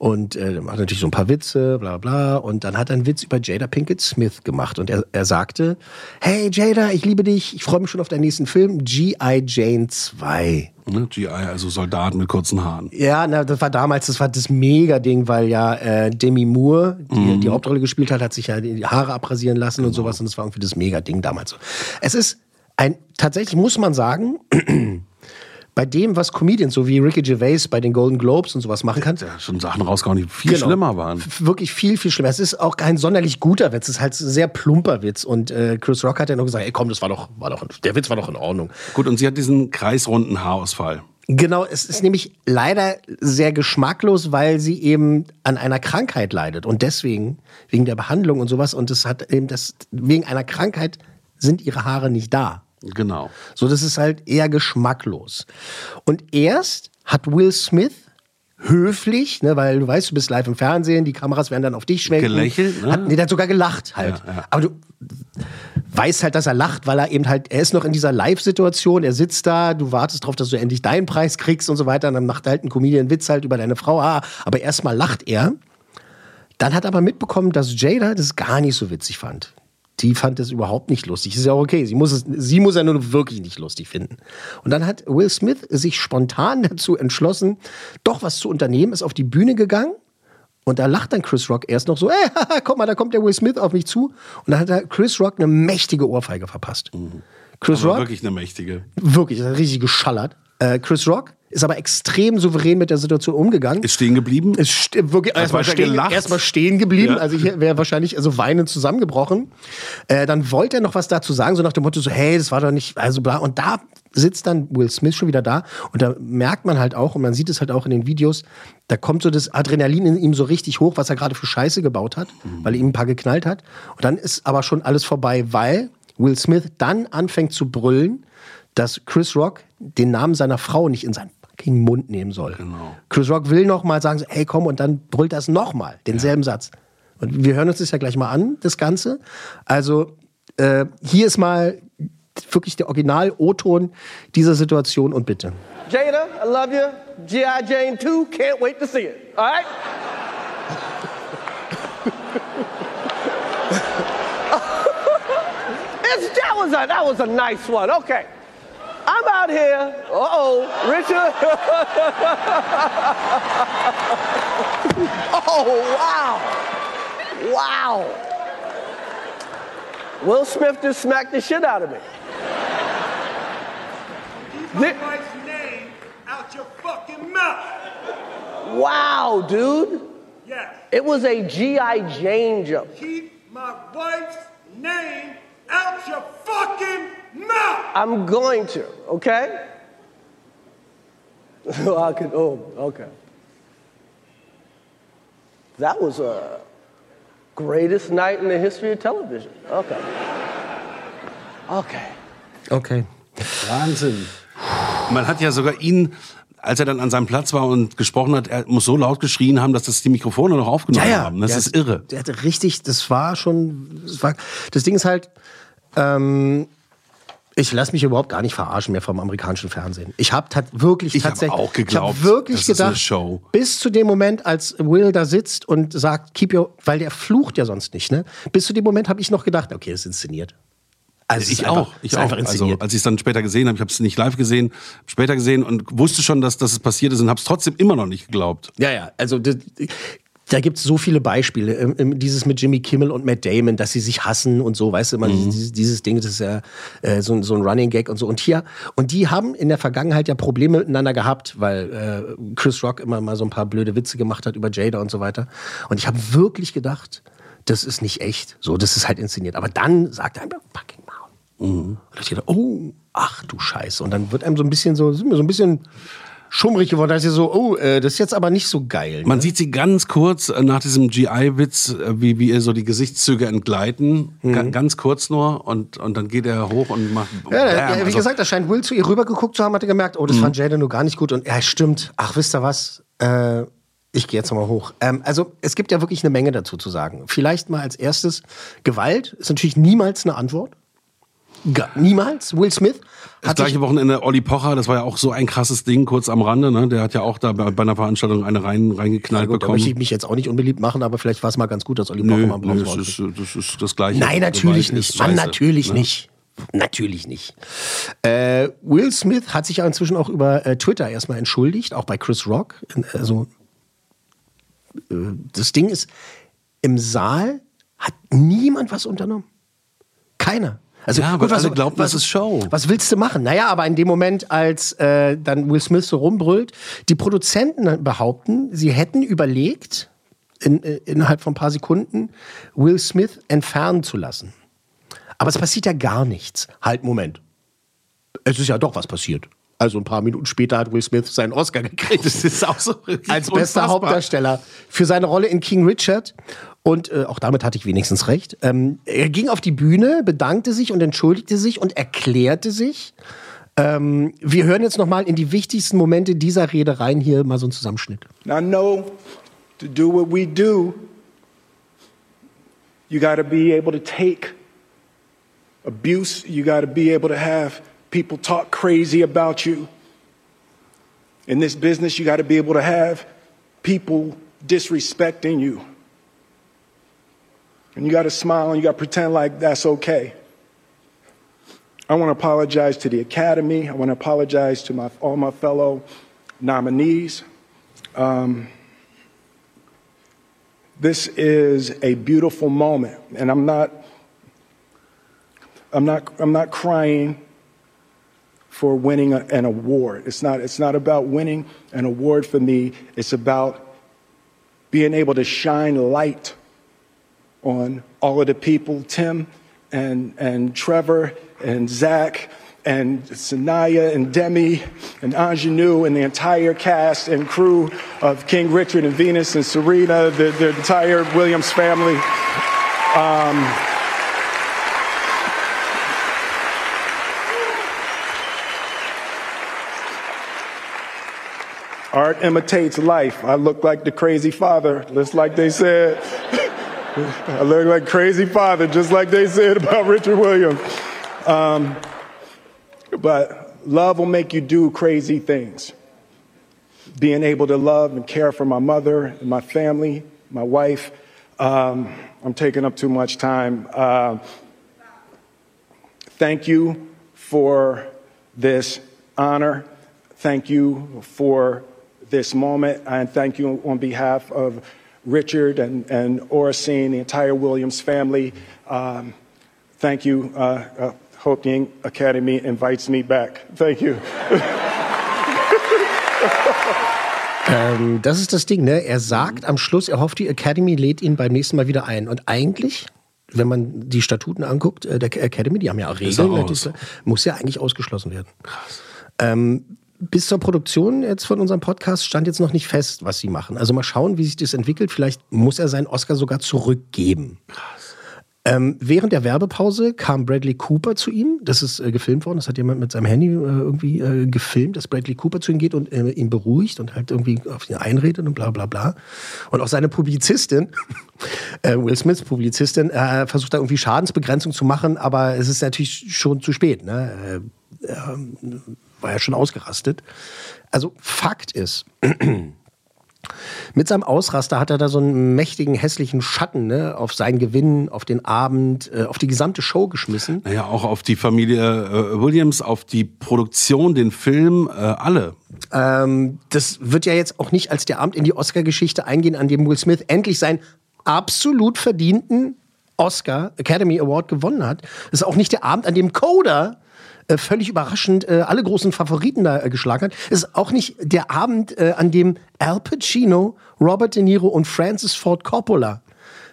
Und äh, macht natürlich so ein paar Witze, bla bla. Und dann hat er einen Witz über Jada Pinkett Smith gemacht. Und er, er sagte, hey Jada, ich liebe dich, ich freue mich schon auf deinen nächsten Film, G.I. Jane 2.
Ne? GI, also Soldaten mit kurzen Haaren.
Ja, na, das war damals, das war das Mega-Ding, weil ja äh, Demi Moore, die
Mhm.
die Hauptrolle gespielt hat, hat sich ja die Haare abrasieren lassen und sowas. Und das war irgendwie das Mega-Ding damals. Es ist ein, tatsächlich muss man sagen, bei dem, was Comedians, so wie Ricky Gervais bei den Golden Globes und sowas machen kann,
Ja, schon Sachen rausgehauen, die viel
Genau.
schlimmer waren.
wirklich viel, viel schlimmer. Es ist auch kein sonderlich guter Witz, es ist halt ein sehr plumper Witz. Und äh, Chris Rock hat ja noch gesagt, ey komm, das war doch, war doch, der Witz war doch in Ordnung.
Gut, und sie hat diesen kreisrunden Haarausfall.
Genau, es ist nämlich leider sehr geschmacklos, weil sie eben an einer Krankheit leidet und deswegen wegen der Behandlung und sowas und es hat eben das wegen einer Krankheit sind ihre Haare nicht da.
Genau.
So, das ist halt eher geschmacklos. Und erst hat Will Smith höflich, ne, weil du weißt, du bist live im Fernsehen, die Kameras werden dann auf dich schwenken.
Gelächelt, ne?
Hat, nee, der hat sogar gelacht halt.
Ja, ja.
Aber du weißt halt, dass er lacht, weil er eben halt, er ist noch in dieser Live-Situation, er sitzt da, du wartest drauf, dass du endlich deinen Preis kriegst und so weiter. Und dann macht halt ein Comedian einen Witz halt über deine Frau, ah, aber erstmal lacht er. Dann hat er aber mitbekommen, dass Jada das gar nicht so witzig fand. Die fand das überhaupt nicht lustig. Ist ja auch okay. Sie muss, es, sie muss ja nur wirklich nicht lustig finden. Und dann hat Will Smith sich spontan dazu entschlossen, doch was zu unternehmen, ist auf die Bühne gegangen. Und da lacht dann Chris Rock erst noch so, ey, haha, guck mal, da kommt der Will Smith auf mich zu. Und dann hat er Chris Rock eine mächtige Ohrfeige verpasst. Chris
Aber
Rock,
wirklich eine mächtige.
wirklich, das hat richtig geschallert. Äh, Chris Rock ist aber extrem souverän mit der Situation umgegangen.
Ist stehen geblieben.
Ist st wirklich erstmal stehen, erstmal stehen geblieben.
Ja.
Also hier wäre wahrscheinlich also weinend zusammengebrochen. Äh, dann wollte er noch was dazu sagen, so nach dem Motto so, hey, das war doch nicht, also bla. Und da sitzt dann Will Smith schon wieder da und da merkt man halt auch und man sieht es halt auch in den Videos, da kommt so das Adrenalin in ihm so richtig hoch, was er gerade für Scheiße gebaut hat,
Mhm.
weil er ihm ein paar geknallt hat. Und dann ist aber schon alles vorbei, weil Will Smith dann anfängt zu brüllen, dass Chris Rock den Namen seiner Frau nicht in fucking Mund nehmen soll.
Genau.
Chris Rock will noch mal sagen, hey komm, und dann brüllt er es noch mal, denselben Satz. Und wir hören uns das ja gleich mal an, das Ganze. Also äh, hier ist mal wirklich der Original-O-Ton dieser Situation und bitte.
Jada, I love you. G.I. Jane 2, can't wait to see it. All right? That, was a, that was a nice one. Okay. I'm out here. Uh oh, Richard. oh, wow. Wow. Will Smith just smacked the shit out of me. Thi-
name out your fucking mouth.
Wow, dude.
Yes.
It was a G.I. Jane joke.
Keep my wife's name out your fucking mouth.
I'm going to, okay? I could, oh, okay. That was a greatest night in the history of television. Okay. Okay.
Okay.
Wahnsinn. Man hat ja sogar ihn, als er dann an seinem Platz war und gesprochen hat, er muss so laut geschrien haben, dass das die Mikrofone noch aufgenommen haben. Das
Der
ist
hat-
irre.
Der hatte richtig, das war schon, das, war, das Ding ist halt, ähm, ich lasse mich überhaupt gar nicht verarschen mehr vom amerikanischen Fernsehen. Ich habe tat wirklich
Ich hab
tatsächlich,
auch geglaubt,
ich hab wirklich
das ist
gedacht,
eine Show.
bis zu dem Moment, als Will da sitzt und sagt, keep your, weil der flucht ja sonst nicht, ne? Bis zu dem Moment habe ich noch gedacht, okay, ist inszeniert. Also
ich auch, ich auch. Also als ich es dann später gesehen habe, ich habe es nicht live gesehen, später gesehen und wusste schon, dass, dass es passiert ist und habe es trotzdem immer noch nicht geglaubt.
Ja, ja, also das, da gibt es so viele Beispiele. Ähm, ähm, Dieses mit Jimmy Kimmel und Matt Damon, dass sie sich hassen und so, weißt du, immer dieses, dieses Ding, das ist ja äh, so, ein- so ein Running Gag und so. Und hier, und die haben in der Vergangenheit ja Probleme miteinander gehabt, weil äh, Chris Rock immer mal so ein paar blöde Witze gemacht hat über Jada und so weiter. Und ich habe wirklich gedacht, das ist nicht echt. So, das ist halt inszeniert. Aber dann sagt er einfach, fucking Maul. Und da steht er, oh, ach du Scheiße. Und dann wird einem so ein bisschen so, sind wir so ein bisschen schummrig geworden. Da ist ja so, oh, äh, das ist jetzt aber nicht so geil.
Man sieht sie ganz kurz äh, nach diesem GI-Witz, äh, wie, wie ihr so die Gesichtszüge entgleiten. Ga- Ganz kurz nur und, und dann geht er hoch und macht.
Mhm. Ja,
Bam.
ja, wie
Also,
gesagt, da scheint Will zu ihr rübergeguckt zu haben, hat er gemerkt, oh, das fand Jada nur gar nicht gut. Und ja, stimmt. Ach, wisst ihr was? Äh, ich gehe jetzt nochmal hoch. Ähm, also, es gibt ja wirklich eine Menge dazu zu sagen. Vielleicht mal als erstes, Gewalt ist natürlich niemals eine Antwort. Niemals. Will Smith
Das gleiche Wochenende Olli Pocher, das war ja auch so ein krasses Ding, kurz am Rande. Ne? Der hat ja auch da bei, bei einer Veranstaltung eine rein, reingeknallt
gut, da
bekommen.
möchte ich mich jetzt auch nicht unbeliebt machen, aber vielleicht war es mal ganz gut, dass Olli Pocher
Nö,
mal einen
nö, das, ist, das ist das Gleiche.
Nein, natürlich nicht. Mann,
scheiße,
natürlich
ne?
nicht. Natürlich nicht. Äh, Will Smith hat sich ja inzwischen auch über äh, Twitter erstmal entschuldigt, auch bei Chris Rock. Also, äh, das Ding ist, im Saal hat niemand was unternommen. Keiner. Also,
Ja, weil alle glauben, das ist Show.
Was willst du machen? Naja, aber in dem Moment, als äh, dann Will Smith so rumbrüllt, die Produzenten behaupten, sie hätten überlegt, in, äh, innerhalb von ein paar Sekunden Will Smith entfernen zu lassen. Aber es passiert ja gar nichts. Halt, Moment. Es ist ja doch was passiert. Also ein paar Minuten später hat Will Smith seinen Oscar gekriegt.
Das ist auch so
Als bester. Hauptdarsteller für seine Rolle in King Richard. Und äh, auch damit hatte ich wenigstens recht. Ähm, er ging auf die Bühne, bedankte sich und entschuldigte sich und erklärte sich. Ähm, wir hören jetzt noch mal in die wichtigsten Momente dieser Rede rein. Hier mal so ein Zusammenschnitt.
Now, know to do what we do, you got to be able to take abuse. You got to be able to have people talk crazy about you. In this business, you got to be able to have people disrespecting you. And you got to smile and you got to pretend like that's okay. I want to apologize to the Academy. I want to apologize to my, all my fellow nominees. Um, this is a beautiful moment, and I'm not, I'm not, I'm not crying for winning a, an award. It's not, it's not about winning an award for me. It's about being able to shine light on all of the people, Tim and, and Trevor and Zach and Sanaya and Demi and Ingenue and the entire cast and crew of King Richard and Venus and Serena, the, the entire Williams family. Um, Art imitates life. I look like the crazy father, just like they said. I look like crazy father, just like they said about Richard Williams. Um, but love will make you do crazy things. Being able to love and care for my mother and my family, my wife. Um, I'm taking up too much time. Uh, thank you for this honor. Thank you for this moment. And thank you on behalf of Richard and, and Oracene, the entire Williams family. Um, thank you. Uh, uh, hope the Academy invites me back. Thank you.
Ähm, das ist das Ding, ne? Er sagt am Schluss, er hofft, die Academy lädt ihn beim nächsten Mal wieder ein. Und eigentlich, wenn man die Statuten anguckt, äh, der Academy, die haben ja auch
Ist er
Regeln, ne? muss ja eigentlich ausgeschlossen werden. Krass. Ähm, bis zur Produktion jetzt von unserem Podcast stand jetzt noch nicht fest, was sie machen. Also mal schauen, wie sich das entwickelt. Vielleicht muss er seinen Oscar sogar zurückgeben. Ähm, während der Werbepause kam Bradley Cooper zu ihm. Das ist äh, gefilmt worden. Das hat jemand mit seinem Handy äh, irgendwie äh, gefilmt, dass Bradley Cooper zu ihm geht und äh, ihn beruhigt und halt irgendwie auf ihn einredet und bla bla bla. Und auch seine Publizistin, äh, Will Smiths Publizistin, äh, versucht da irgendwie Schadensbegrenzung zu machen, aber es ist natürlich schon zu spät. Ne? War ja schon ausgerastet. Also Fakt ist, mit seinem Ausraster hat er da so einen mächtigen, hässlichen Schatten ne, auf sein Gewinn, auf den Abend, äh, auf die gesamte Show geschmissen.
Naja, auch auf die Familie äh, Williams, auf die Produktion, den Film, äh, alle.
Ähm, das wird ja jetzt auch nicht als der Abend in die Oscar-Geschichte eingehen, an dem Will Smith endlich seinen absolut verdienten Oscar Academy Award gewonnen hat. Das ist auch nicht der Abend, an dem Coda äh, völlig überraschend äh, alle großen Favoriten da äh, geschlagen hat. Es ist auch nicht der Abend, äh, an dem Al Pacino, Robert De Niro und Francis Ford Coppola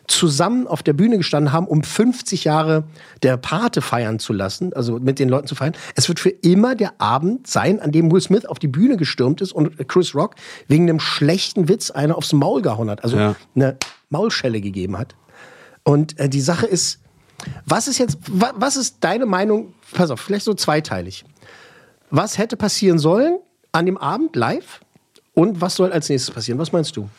zusammen auf der Bühne gestanden haben, um 50 Jahre der Pate feiern zu lassen, also mit den Leuten zu feiern. Es wird für immer der Abend sein, an dem Will Smith auf die Bühne gestürmt ist und Chris Rock wegen einem schlechten Witz eine aufs Maul gehauen hat, also
Ja.
eine Maulschelle gegeben hat. Und äh, die Sache ist, was ist jetzt, wa, was ist deine Meinung? Pass auf, vielleicht so zweiteilig. Was hätte passieren sollen an dem Abend live? Und was soll als nächstes passieren? Was meinst du?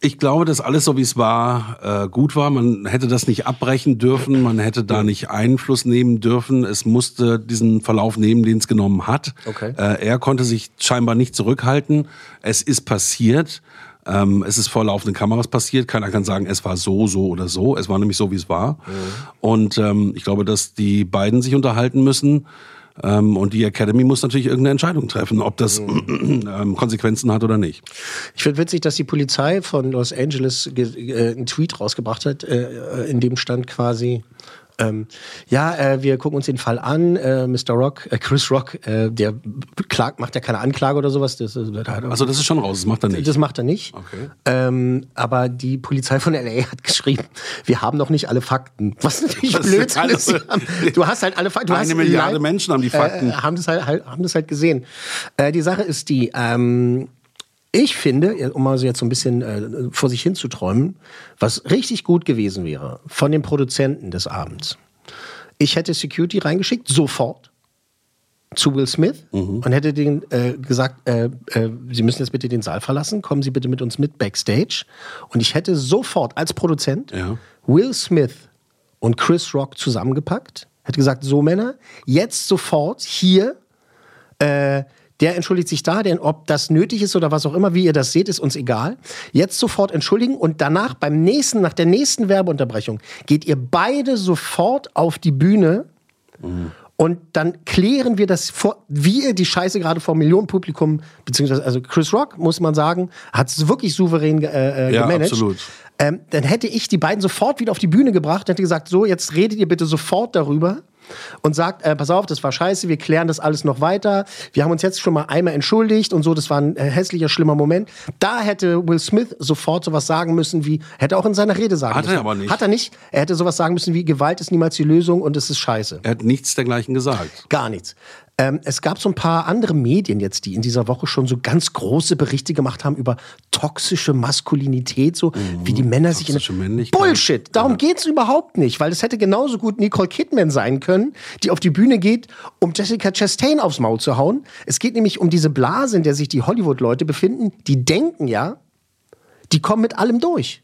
Ich glaube, dass alles so wie es war äh, gut war. Man hätte das nicht abbrechen dürfen, man hätte da nicht Einfluss nehmen dürfen. Es musste diesen Verlauf nehmen, den es genommen hat.
Okay.
Äh, er konnte sich scheinbar nicht zurückhalten. Es ist passiert. Ähm, es ist vor laufenden Kameras passiert. Keiner kann sagen, es war so, so oder so. Es war nämlich so, wie es war. Und ähm, ich glaube, dass die beiden sich unterhalten müssen. Ähm, und die Academy muss natürlich irgendeine Entscheidung treffen, ob das ähm, Konsequenzen hat oder nicht.
Ich finde witzig, dass die Polizei von Los Angeles ge- äh, einen Tweet rausgebracht hat, äh, in dem stand quasi. Ähm, ja, äh, wir gucken uns den Fall an. Äh, Mr. Rock, äh, Chris Rock, äh, der klagt, macht ja keine Anklage oder sowas. Das,
Also das ist schon raus, das macht er nicht.
Das macht er nicht.
Okay.
Ähm, aber die Polizei von LA hat geschrieben, wir haben noch nicht alle Fakten. Was natürlich
Das
blöd
alles-
ist. Du hast halt alle Fakten. Du
Eine Milliarde Menschen haben die Fakten.
Äh, haben, das halt, halt, haben das halt gesehen. Äh, die Sache ist die, ähm, ich finde, um mal so jetzt so ein bisschen äh, vor sich hin zu träumen, was richtig gut gewesen wäre von den Produzenten des Abends. Ich hätte Security reingeschickt, sofort zu Will Smith und hätte denen äh, gesagt, äh, äh, Sie müssen jetzt bitte den Saal verlassen, kommen Sie bitte mit uns mit backstage. Und ich hätte sofort als Produzent Will Smith und Chris Rock zusammengepackt, hätte gesagt, so Männer, jetzt sofort hier, äh, der entschuldigt sich da, denn ob das nötig ist oder was auch immer, wie ihr das seht, ist uns egal. Jetzt sofort entschuldigen und danach beim nächsten, nach der nächsten Werbeunterbrechung, geht ihr beide sofort auf die Bühne und dann klären wir das vor, wie ihr die Scheiße gerade vor Millionenpublikum, beziehungsweise, also Chris Rock, muss man sagen, hat es wirklich souverän ge- äh,
Ja,
gemanagt.
absolut.
Ähm, dann hätte ich die beiden sofort wieder auf die Bühne gebracht und hätte gesagt, so, jetzt redet ihr bitte sofort darüber und sagt, äh, pass auf, das war scheiße, wir klären das alles noch weiter. Wir haben uns jetzt schon mal einmal entschuldigt und so, das war ein äh, hässlicher, schlimmer Moment. Da hätte Will Smith sofort sowas sagen müssen wie, hätte auch in seiner Rede sagen
Hat er
müssen.
aber nicht.
Hat er nicht. Er hätte sowas sagen müssen wie, Gewalt ist niemals die Lösung und es ist scheiße.
Er hat nichts dergleichen gesagt.
Gar nichts. Ähm, es gab so ein paar andere Medien jetzt, die in dieser Woche schon so ganz große Berichte gemacht haben über toxische Maskulinität, so wie die Männer sich in Bullshit. Darum geht's überhaupt nicht, weil es hätte genauso gut Nicole Kidman sein können, die auf die Bühne geht, um Jessica Chastain aufs Maul zu hauen. Es geht nämlich um diese Blase, in der sich die Hollywood-Leute befinden, die denken ja, die kommen mit allem durch.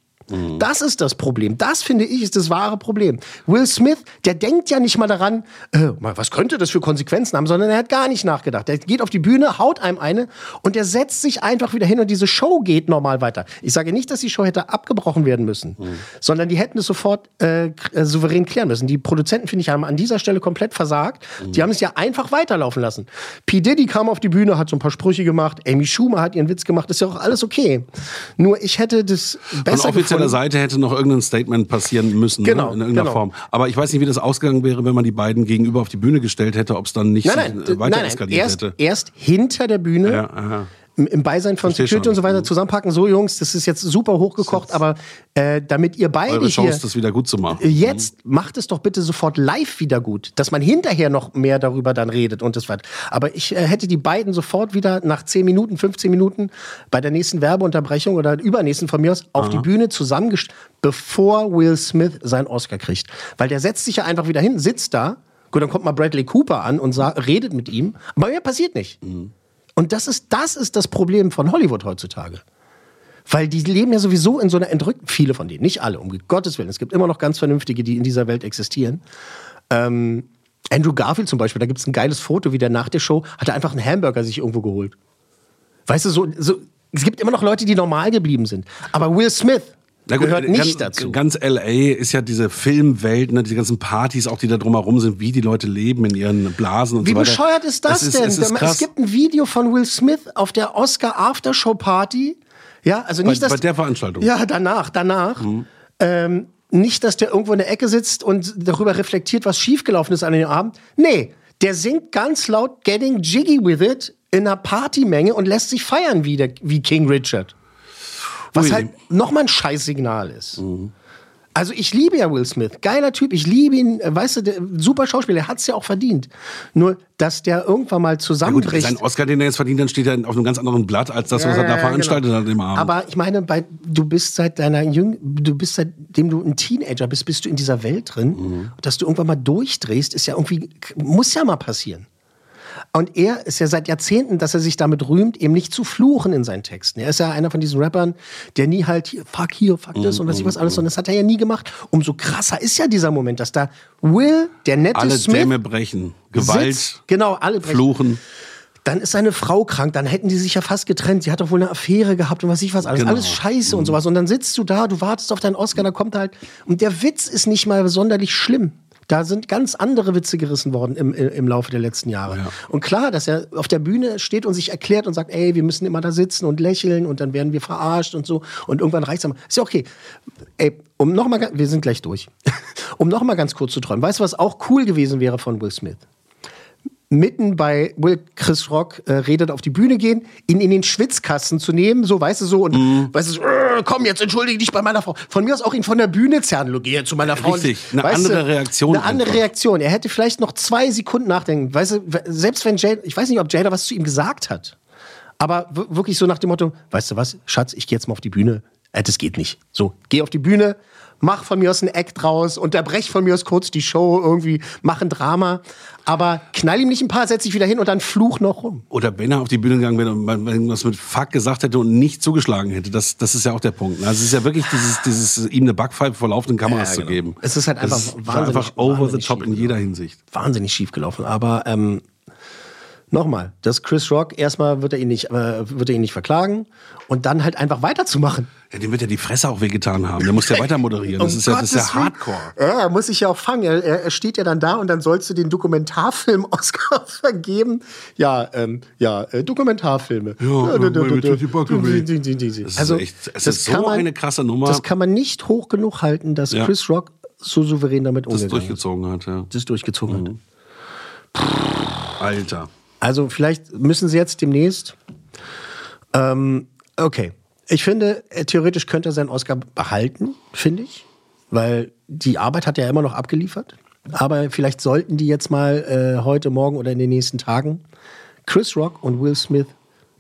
Das ist das Problem. Das finde ich ist das wahre Problem. Will Smith, der denkt ja nicht mal daran, äh, was könnte das für Konsequenzen haben, sondern er hat gar nicht nachgedacht. Der geht auf die Bühne, haut einem eine und der setzt sich einfach wieder hin und diese Show geht normal weiter. Ich sage nicht, dass die Show hätte abgebrochen werden müssen, sondern die hätten es sofort äh, äh, souverän klären müssen. Die Produzenten, finde ich, haben an dieser Stelle komplett versagt. Die haben es ja einfach weiterlaufen lassen. P. Diddy kam auf die Bühne, hat so ein paar Sprüche gemacht, Amy Schumer hat ihren Witz gemacht, ist ja auch alles okay. Nur ich hätte das besser
offizieller
gefunden.
Seite hätte noch irgendein Statement passieren müssen,
Genau,
ne, in irgendeiner
genau.
Form. Aber ich weiß nicht, wie das ausgegangen wäre, wenn man die beiden gegenüber auf die Bühne gestellt hätte, ob es dann nicht
Nein, nein,
äh, weiter
nein, nein.
eskaliert
Erst,
hätte.
erst hinter der Bühne,
Ja, aha.
Im, Beisein von
Versteh
Security
schon.
und so weiter zusammenpacken. So, Jungs, das ist jetzt super hochgekocht, aber äh, damit ihr beide
Eure
hier
Chance, das wieder gut zu machen.
Jetzt macht es doch bitte sofort live wieder gut, dass man hinterher noch mehr darüber dann redet und das weiter. Aber ich äh, hätte die beiden sofort wieder nach 10 Minuten, 15 Minuten bei der nächsten Werbeunterbrechung oder übernächsten von mir aus auf die Bühne zusammengestellt, bevor Will Smith seinen Oscar kriegt. Weil der setzt sich ja einfach wieder hin, sitzt da. Gut, dann kommt mal Bradley Cooper an und redet mit ihm. Aber mehr passiert nicht. Und das ist, das ist das Problem von Hollywood heutzutage. Weil die leben ja sowieso in so einer entrückten, viele von denen, nicht alle, um Gottes Willen. Es gibt immer noch ganz Vernünftige, die in dieser Welt existieren. Ähm, Andrew Garfield zum Beispiel, da gibt es ein geiles Foto, wie der nach der Show hat er einfach einen Hamburger sich irgendwo geholt. Weißt du, so, so, es gibt immer noch Leute, die normal geblieben sind. Aber Will Smith
Na gut,
gehört
äh,
nicht
ganz,
dazu.
Ganz LA ist ja diese Filmwelt, ne, diese ganzen Partys, auch die da drumherum sind, wie die Leute leben in ihren Blasen und
Wie
so weiter.
bescheuert ist das
Es
denn?
Es, ist
es gibt ein Video von Will Smith auf der Oscar Aftershow Party. Ja, also nicht,
bei,
dass
bei der Veranstaltung.
Ja, danach, danach. Ähm, nicht, dass der irgendwo in der Ecke sitzt und darüber reflektiert, was schiefgelaufen ist an dem Abend. Nee, der singt ganz laut Getting Jiggy with It in einer Partymenge und lässt sich feiern wie, der, wie King Richard. Was
Ui.
halt nochmal ein Scheißsignal ist. Also ich liebe ja Will Smith, geiler Typ, ich liebe ihn, weißt du, der, super Schauspieler, er hat es ja auch verdient. Nur, dass der irgendwann mal
Ja, gut,
zusammenbricht.
sein Oscar, den er jetzt verdient, dann steht er auf einem ganz anderen Blatt, als das, was
Ja,
er da
ja,
veranstaltet
genau.
hat im Abend.
Aber ich meine, bei, du bist seit deiner Jüng, du bist seitdem du ein Teenager bist, bist du in dieser Welt drin.
Mhm.
Dass du irgendwann mal durchdrehst, ist ja irgendwie, muss ja mal passieren. Und er ist ja seit Jahrzehnten, dass er sich damit rühmt, eben nicht zu fluchen in seinen Texten. Er ist ja einer von diesen Rappern, der nie halt hier, fuck hier, fuck das und was ich was alles, und das hat er ja nie gemacht. Umso krasser ist ja dieser Moment, dass da Will, der nette
Alle
Smith,
Dämme brechen. Gewalt,
sitzt, genau, alle brechen.
Fluchen.
Dann ist seine Frau krank, dann hätten die sich ja fast getrennt. Sie hat doch wohl eine Affäre gehabt und was ich was alles.
Genau.
Alles scheiße und sowas. Und dann sitzt du da, du wartest auf deinen Oscar, da kommt halt. Und der Witz ist nicht mal sonderlich schlimm. Da sind ganz andere Witze gerissen worden im, im Laufe der letzten Jahre. Und klar, dass er auf der Bühne steht und sich erklärt und sagt, ey, wir müssen immer da sitzen und lächeln und dann werden wir verarscht und so. Und irgendwann reicht's dann. Ist ja okay. Ey, um noch mal, ga- wir sind gleich durch. um noch mal ganz kurz zu träumen. Weißt du, was auch cool gewesen wäre von Will Smith? mitten bei Will Chris Rock äh, redet auf die Bühne gehen, ihn in den Schwitzkasten zu nehmen, so weißt du so und
Mhm.
weißt du, so, komm jetzt entschuldige dich bei meiner Frau. Von mir aus auch ihn von der Bühne zerren, geh zu meiner Frau.
Richtig, eine
Weißt
andere
du,
Reaktion
Eine andere
einfach.
Reaktion. Er hätte vielleicht noch zwei Sekunden nachdenken. Weißt du, selbst wenn Jada, ich weiß nicht, ob Jada was zu ihm gesagt hat, aber wirklich so nach dem Motto, weißt du was, Schatz, ich gehe jetzt mal auf die Bühne. Äh, das geht nicht. So, geh auf die Bühne, mach von mir aus einen Act draus, unterbrech von mir aus kurz die Show, irgendwie, mach ein Drama, aber knall ihm nicht ein paar, setz dich wieder hin und dann fluch noch rum.
Oder wenn er auf die Bühne gegangen wäre und man irgendwas mit Fuck gesagt hätte und nicht zugeschlagen hätte. Das, das ist ja auch der Punkt. Also es ist ja wirklich dieses, dieses ihm eine Backpfeife vor laufenden Kameras
Ja,
zu
genau.
geben.
Es ist halt einfach
das
wahnsinnig-
einfach over the top in jeder Hinsicht.
Wahnsinnig schief gelaufen, aber ähm, nochmal, das Chris Rock, erstmal wird er ihn nicht, äh, wird er ihn nicht verklagen und dann halt einfach weiterzumachen.
Ja, dem wird ja die Fresse auch wehgetan haben. Der muss ja weiter moderieren. Das
Um
ist ja, das ist ja. Hardcore.
Ja, er muss sich ja auch fangen. Er, er steht ja dann da und dann sollst du den Dokumentarfilm Oscar vergeben. Ja, ähm, ja, äh, Dokumentarfilme.
Ja. Das
Also,
echt- es
das
ist so
man-
eine krasse Nummer.
Das kann man nicht hoch genug halten, dass
Ja.
Chris Rock so souverän damit
Das
umgegangen ist.
durchgezogen hat, ja.
Das durchgezogen hat.
Alter.
Also vielleicht müssen sie jetzt demnächst. Ähm, okay. Ich finde, äh, theoretisch könnte er seinen Oscar behalten, finde ich. Weil die Arbeit hat er immer noch abgeliefert. Aber vielleicht sollten die jetzt mal äh, heute, morgen oder in den nächsten Tagen Chris Rock und Will Smith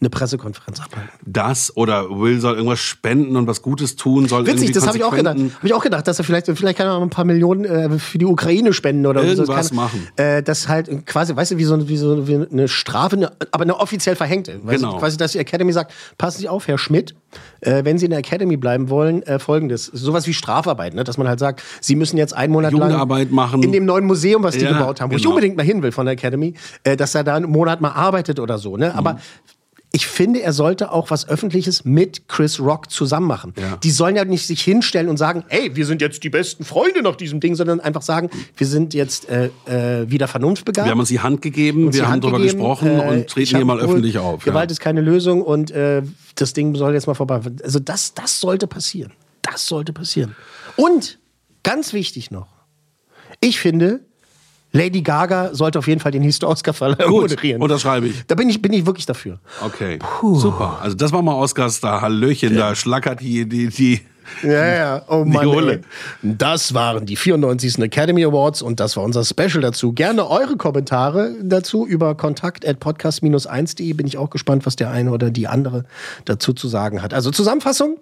eine Pressekonferenz abhalten.
Das oder Will soll irgendwas spenden und was Gutes tun, soll
Witzig, das habe ich auch gedacht. Habe ich auch gedacht, dass er vielleicht, vielleicht kann er mal ein paar Millionen äh, für die Ukraine spenden oder so.
Irgendwas
Das kann,
machen.
Äh, das halt quasi, weißt du, wie so, wie so wie eine Strafe, eine, aber eine offiziell verhängte. Weißt
Genau.
du, quasi, dass die Academy sagt, passen Sie auf, Herr Schmidt, äh, wenn Sie in der Academy bleiben wollen, äh, folgendes. Sowas wie Strafarbeit, ne? dass man halt sagt, Sie müssen jetzt einen Monat lang
machen.
in dem neuen Museum, was die
Ja,
gebaut haben, wo ich
genau.
unbedingt mal hin will von der Academy, äh, dass er da einen Monat mal arbeitet oder so. Ne?
Mhm.
Ich finde, er sollte auch was Öffentliches mit Chris Rock zusammen machen. Die sollen ja nicht sich hinstellen und sagen, ey, wir sind jetzt die besten Freunde nach diesem Ding, sondern einfach sagen, wir sind jetzt äh, äh, wieder vernunftbegabt.
Wir haben uns die Hand gegeben,
Uns
wir haben
Hand
darüber
gegeben,
gesprochen
äh,
und treten hier mal öffentlich auf.
Gewalt
ja.
ist keine Lösung und äh, das Ding soll jetzt mal vorbei. Also das, das sollte passieren. Das sollte passieren. Und ganz wichtig noch, ich finde, Lady Gaga sollte auf jeden Fall den Oscar-Verleih
Gut,
moderieren.
unterschreibe ich.
Da bin ich, bin ich wirklich dafür.
Okay, super. Also das war mal Oscars da, Hallöchen, da schlackert die, die, die,
Ja, ja, oh
Die
Mann.
Hulle.
Das waren die 94. Academy Awards und das war unser Special dazu. Gerne eure Kommentare dazu über kontakt.podcast-1.de. Bin ich auch gespannt, was der eine oder die andere dazu zu sagen hat. Also Zusammenfassung.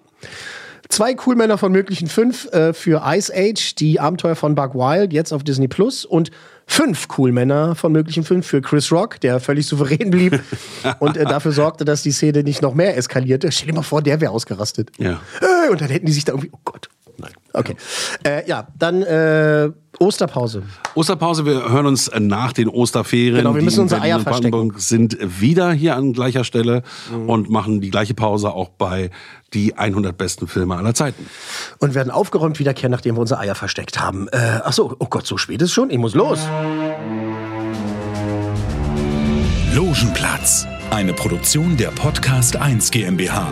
Zwei Coolmänner von möglichen fünf äh, für Ice Age, die Abenteuer von Buck Wild, jetzt auf Disney Plus. Und fünf Coolmänner von möglichen fünf für Chris Rock, der völlig souverän blieb und äh, dafür sorgte, dass die Szene nicht noch mehr eskalierte. Stell dir mal vor, der wäre ausgerastet.
Ja.
Äh, und dann hätten die sich da irgendwie. Oh Gott. Nein. Okay. Äh, ja, dann äh, Osterpause.
Osterpause, wir hören uns nach den Osterferien.
Genau, wir müssen unsere Eier
Brandenburg sind wieder hier an gleicher Stelle
Mhm.
und machen die gleiche Pause auch bei die 100 besten Filme aller Zeiten.
Und werden aufgeräumt wiederkehren, nachdem wir unsere Eier versteckt haben. Äh, achso, oh Gott, so spät ist schon. Ich muss los.
Logenplatz, eine Produktion der Podcast 1 GmbH.